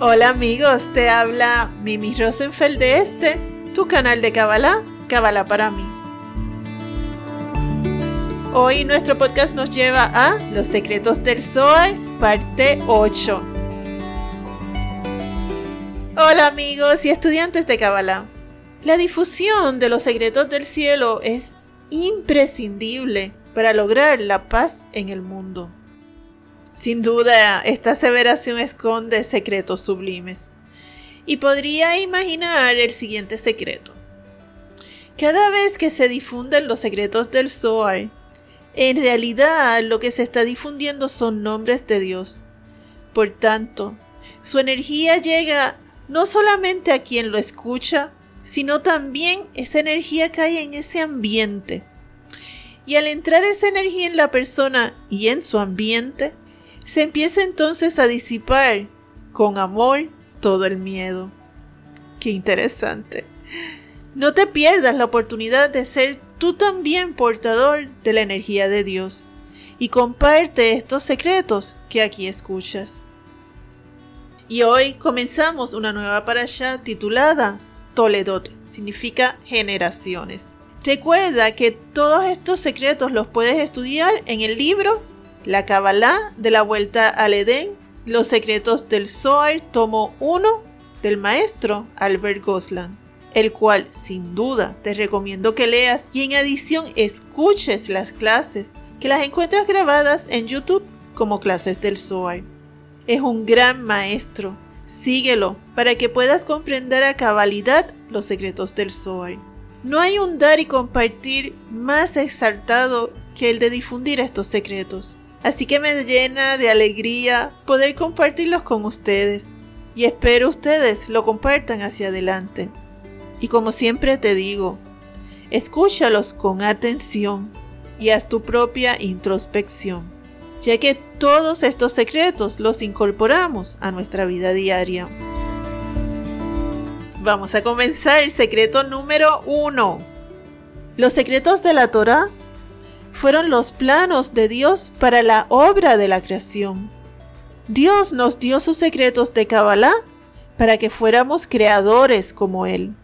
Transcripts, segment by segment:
Hola amigos, te habla Mimi Rosenfeld de este, tu canal de Kabbalah, Kabbalah para mí. Hoy nuestro podcast nos lleva a Los secretos del Zohar, parte 8. Hola amigos y estudiantes de Kabbalah. La difusión de los secretos del cielo es imprescindible para lograr la paz en el mundo. Sin duda, esta aseveración esconde secretos sublimes. Y podría imaginar el siguiente secreto. Cada vez que se difunden los secretos del Zohar, en realidad lo que se está difundiendo son nombres de Dios. Por tanto, su energía llega no solamente a quien lo escucha, sino también esa energía cae en ese ambiente. Y al entrar esa energía en la persona y en su ambiente, se empieza entonces a disipar con amor todo el miedo. Qué interesante. No te pierdas la oportunidad de ser tú también portador de la energía de Dios y comparte estos secretos que aquí escuchas. Y hoy comenzamos una nueva parasha titulada Toledot, significa generaciones. Recuerda que todos estos secretos los puedes estudiar en el libro la Kabbalah de la Vuelta al Edén, Los Secretos del Zohar, tomo 1 del maestro Albert Goslan, el cual sin duda te recomiendo que leas y en adición escuches las clases, que las encuentras grabadas en YouTube como clases del Zohar. Es un gran maestro, síguelo para que puedas comprender a cabalidad los secretos del Zohar. No hay un dar y compartir más exaltado que el de difundir estos secretos. Así que me llena de alegría poder compartirlos con ustedes y espero ustedes lo compartan hacia adelante. Y como siempre te digo, escúchalos con atención y haz tu propia introspección, ya que todos estos secretos los incorporamos a nuestra vida diaria. Vamos a comenzar el secreto número uno. Los secretos de la Torah fueron los planos de Dios para la obra de la creación. Dios nos dio sus secretos de Kabbalah para que fuéramos creadores como Él.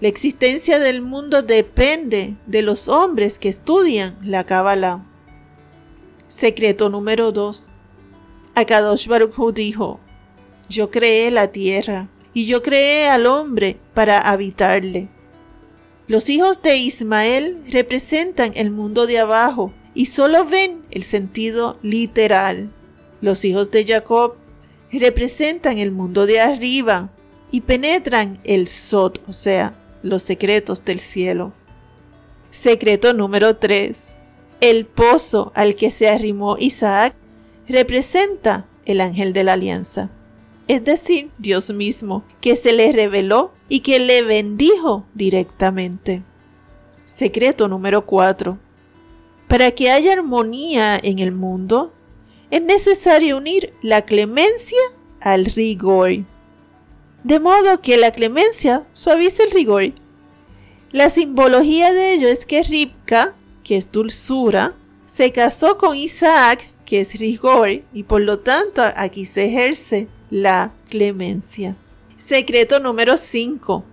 La existencia del mundo depende de los hombres que estudian la Kabbalah. Secreto número 2. Akadosh Baruch dijo: Yo creé la tierra y yo creé al hombre para habitarle. Los hijos de Ismael representan el mundo de abajo y solo ven el sentido literal. Los hijos de Jacob representan el mundo de arriba y penetran el Sot, o sea, los secretos del cielo. Secreto número 3. El pozo al que se arrimó Isaac representa el ángel de la alianza es decir, Dios mismo, que se le reveló y que le bendijo directamente. Secreto número 4. Para que haya armonía en el mundo, es necesario unir la clemencia al rigor. De modo que la clemencia suavice el rigor. La simbología de ello es que Ribka, que es dulzura, se casó con Isaac, que es rigor, y por lo tanto aquí se ejerce la clemencia. Secreto número 5.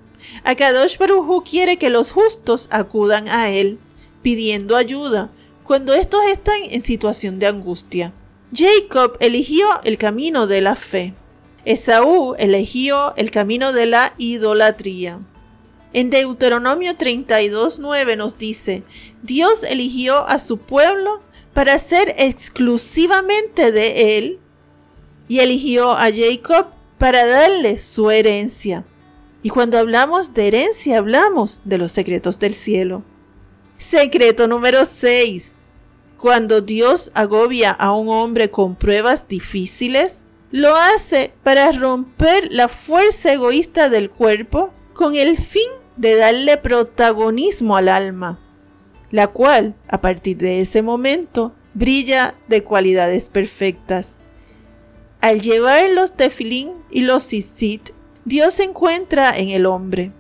Akadosh Baruj quiere que los justos acudan a él, pidiendo ayuda, cuando estos están en situación de angustia. Jacob eligió el camino de la fe. Esaú eligió el camino de la idolatría. En Deuteronomio 32.9 nos dice, Dios eligió a su pueblo para ser exclusivamente de él y eligió a Jacob para darle su herencia. Y cuando hablamos de herencia, hablamos de los secretos del cielo. Secreto número 6. Cuando Dios agobia a un hombre con pruebas difíciles, lo hace para romper la fuerza egoísta del cuerpo con el fin de darle protagonismo al alma, la cual, a partir de ese momento, brilla de cualidades perfectas. Al llevar los tefilín y los sisit, Dios se encuentra en el hombre,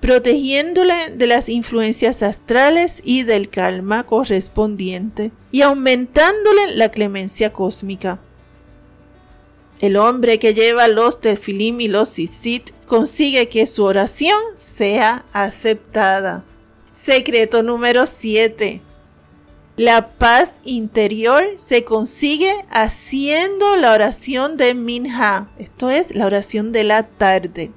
protegiéndole de las influencias astrales y del calma correspondiente y aumentándole la clemencia cósmica. El hombre que lleva los tefilim y los tzitzit consigue que su oración sea aceptada. Secreto número 7. La paz interior se consigue haciendo la oración de Minha, esto es la oración de la tarde.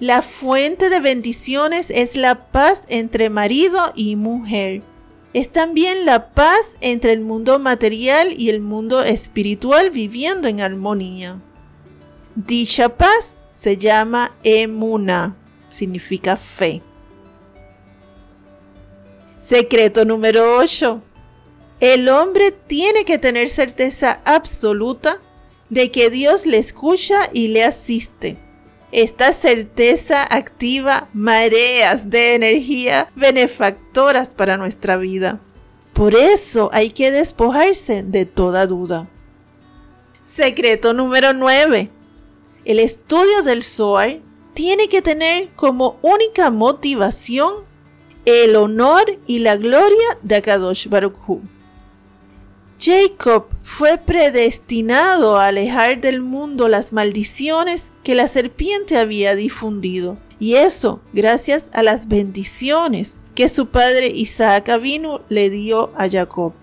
La fuente de bendiciones es la paz entre marido y mujer. Es también la paz entre el mundo material y el mundo espiritual viviendo en armonía. Dicha paz se llama emuna, significa fe. Secreto número 8. El hombre tiene que tener certeza absoluta de que Dios le escucha y le asiste. Esta certeza activa mareas de energía benefactoras para nuestra vida. Por eso hay que despojarse de toda duda. Secreto número 9. El estudio del Zohar tiene que tener como única motivación el honor y la gloria de Akadosh Baruch Hu. Jacob fue predestinado a alejar del mundo las maldiciones que la serpiente había difundido, y eso gracias a las bendiciones que su padre Isaac Avinu le dio a Jacob.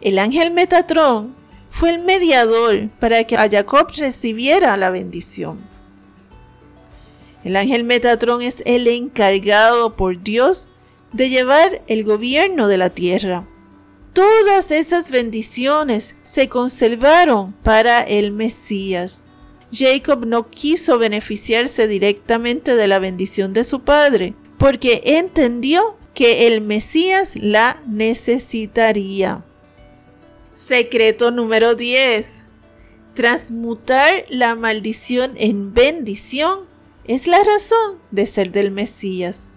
El ángel Metatrón fue el mediador para que a Jacob recibiera la bendición. El ángel Metatrón es el encargado por Dios de llevar el gobierno de la tierra todas esas bendiciones se conservaron para el Mesías. Jacob no quiso beneficiarse directamente de la bendición de su padre, porque entendió que el Mesías la necesitaría. Secreto número 10. Transmutar la maldición en bendición es la razón de ser del Mesías.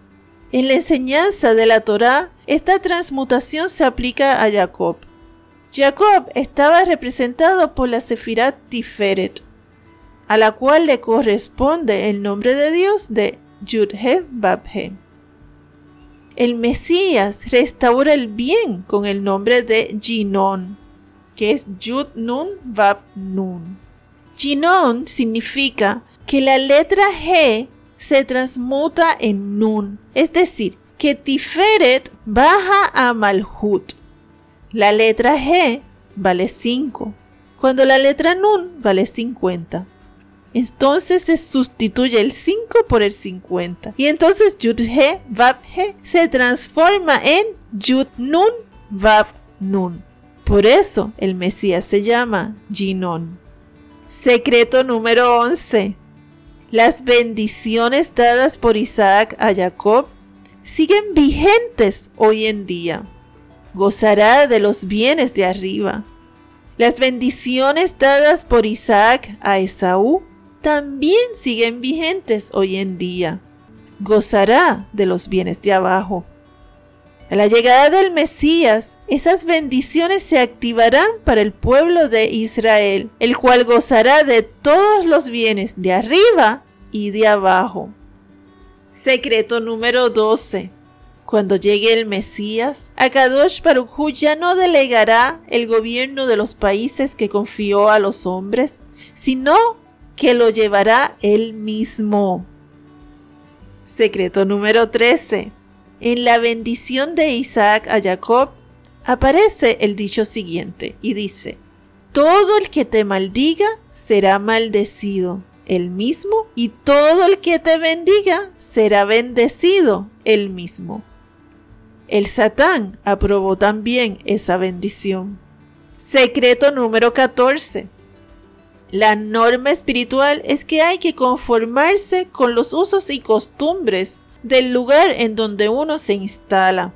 En la enseñanza de la Torá, esta transmutación se aplica a Jacob. Jacob estaba representado por la Sefirat Tiferet, a la cual le corresponde el nombre de Dios de Yudhe Babhe. El Mesías restaura el bien con el nombre de Ginon, que es Yud Nun Bab Nun. Significa que la letra G se transmuta en Nun, es decir, que Tiferet baja a Malhut. La letra G vale 5, cuando la letra Nun vale 50. Entonces se sustituye el 5 por el 50. Y entonces Yud He Vav He se transforma en Yud Nun Vav Nun. Por eso el Mesías se llama Ginon. Secreto número 11. Las bendiciones dadas por Isaac a Jacob siguen vigentes hoy en día. Gozará de los bienes de arriba. Las bendiciones dadas por Isaac a Esaú también siguen vigentes hoy en día. Gozará de los bienes de abajo. A la llegada del Mesías, esas bendiciones se activarán para el pueblo de Israel, el cual gozará de todos los bienes de arriba y de abajo. Secreto número 12. Cuando llegue el Mesías, Akadosh Baruj ya no delegará el gobierno de los países que confió a los hombres, sino que lo llevará él mismo. Secreto número 13. En la bendición de Isaac a Jacob aparece el dicho siguiente y dice, Todo el que te maldiga será maldecido el mismo, y todo el que te bendiga será bendecido el mismo. El Satán aprobó también esa bendición. Secreto número 14. La norma espiritual es que hay que conformarse con los usos y costumbres del lugar en donde uno se instala.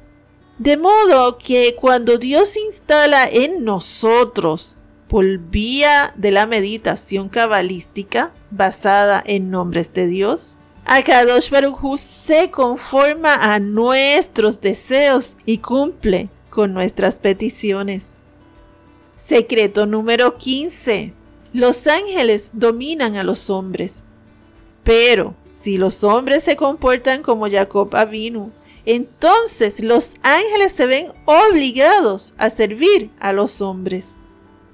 De modo que cuando Dios se instala en nosotros por vía de la meditación cabalística basada en nombres de Dios, Akadosh Baruj se conforma a nuestros deseos y cumple con nuestras peticiones. Secreto número 15. Los ángeles dominan a los hombres, pero Si los hombres se comportan como Jacob Avinu, entonces los ángeles se ven obligados a servir a los hombres.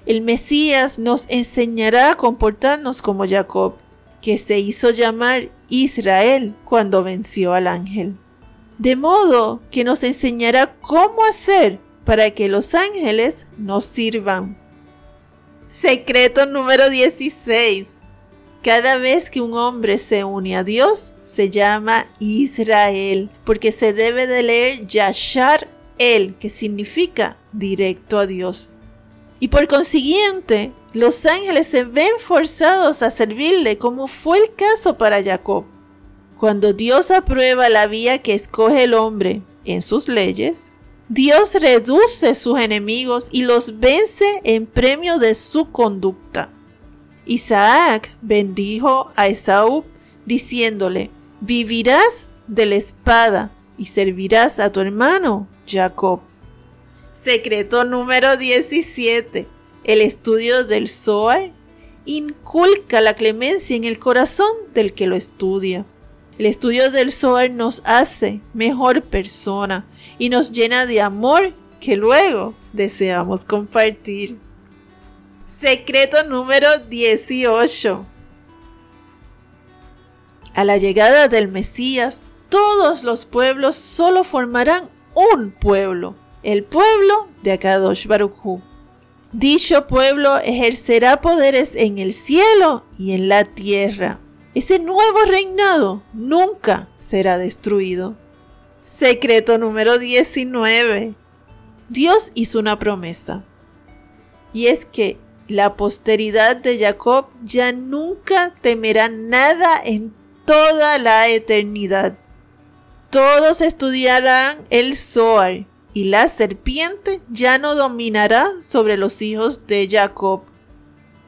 El Mesías nos enseñará a comportarnos como Jacob, que se hizo llamar Israel cuando venció al ángel. De modo que nos enseñará cómo hacer para que los ángeles nos sirvan. Secreto número 16. Cada vez que un hombre se une a Dios, se llama Israel, porque se debe de leer Yashar El, que significa directo a Dios. Y por consiguiente, los ángeles se ven forzados a servirle, como fue el caso para Jacob. Cuando Dios aprueba la vía que escoge el hombre en sus leyes, Dios reduce sus enemigos y los vence en premio de su conducta. Isaac bendijo a Esaú diciéndole, vivirás de la espada y servirás a tu hermano Jacob. Secreto número 17. El estudio del Zohar inculca la clemencia en el corazón del que lo estudia. El estudio del Zohar nos hace mejor persona y nos llena de amor que luego deseamos compartir. Secreto número 18. A la llegada del Mesías, todos los pueblos solo formarán un pueblo, el pueblo de Akadosh Baruj Dicho pueblo ejercerá poderes en el cielo y en la tierra. Ese nuevo reinado nunca será destruido. Secreto número 19. Dios hizo una promesa. Y es que la posteridad de Jacob ya nunca temerá nada en toda la eternidad. Todos estudiarán el Zohar y la serpiente ya no dominará sobre los hijos de Jacob.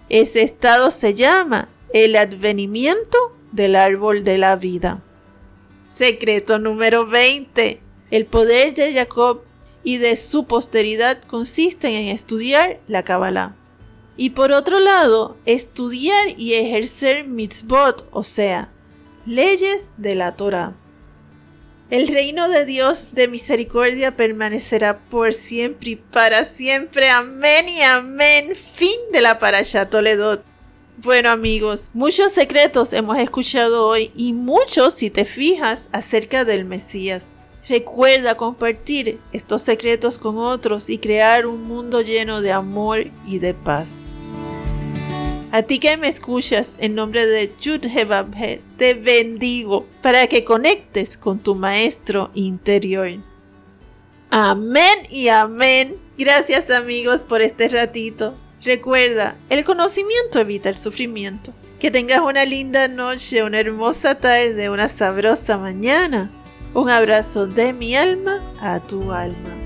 Ese estado se llama el advenimiento del árbol de la vida. Secreto número 20. El poder de Jacob y de su posteridad consiste en estudiar la Kabbalah y por otro lado, estudiar y ejercer mitzvot, o sea, leyes de la Torah. El reino de Dios de misericordia permanecerá por siempre y para siempre. Amén y amén. Fin de la Parashat Toledot. Bueno amigos, muchos secretos hemos escuchado hoy y muchos, si te fijas, acerca del Mesías. Recuerda compartir estos secretos con otros y crear un mundo lleno de amor y de paz. A ti que me escuchas, en nombre de Yud te bendigo para que conectes con tu maestro interior. Amén y amén. Gracias amigos por este ratito. Recuerda, el conocimiento evita el sufrimiento. Que tengas una linda noche, una hermosa tarde, una sabrosa mañana un abrazo de mi alma a tu alma.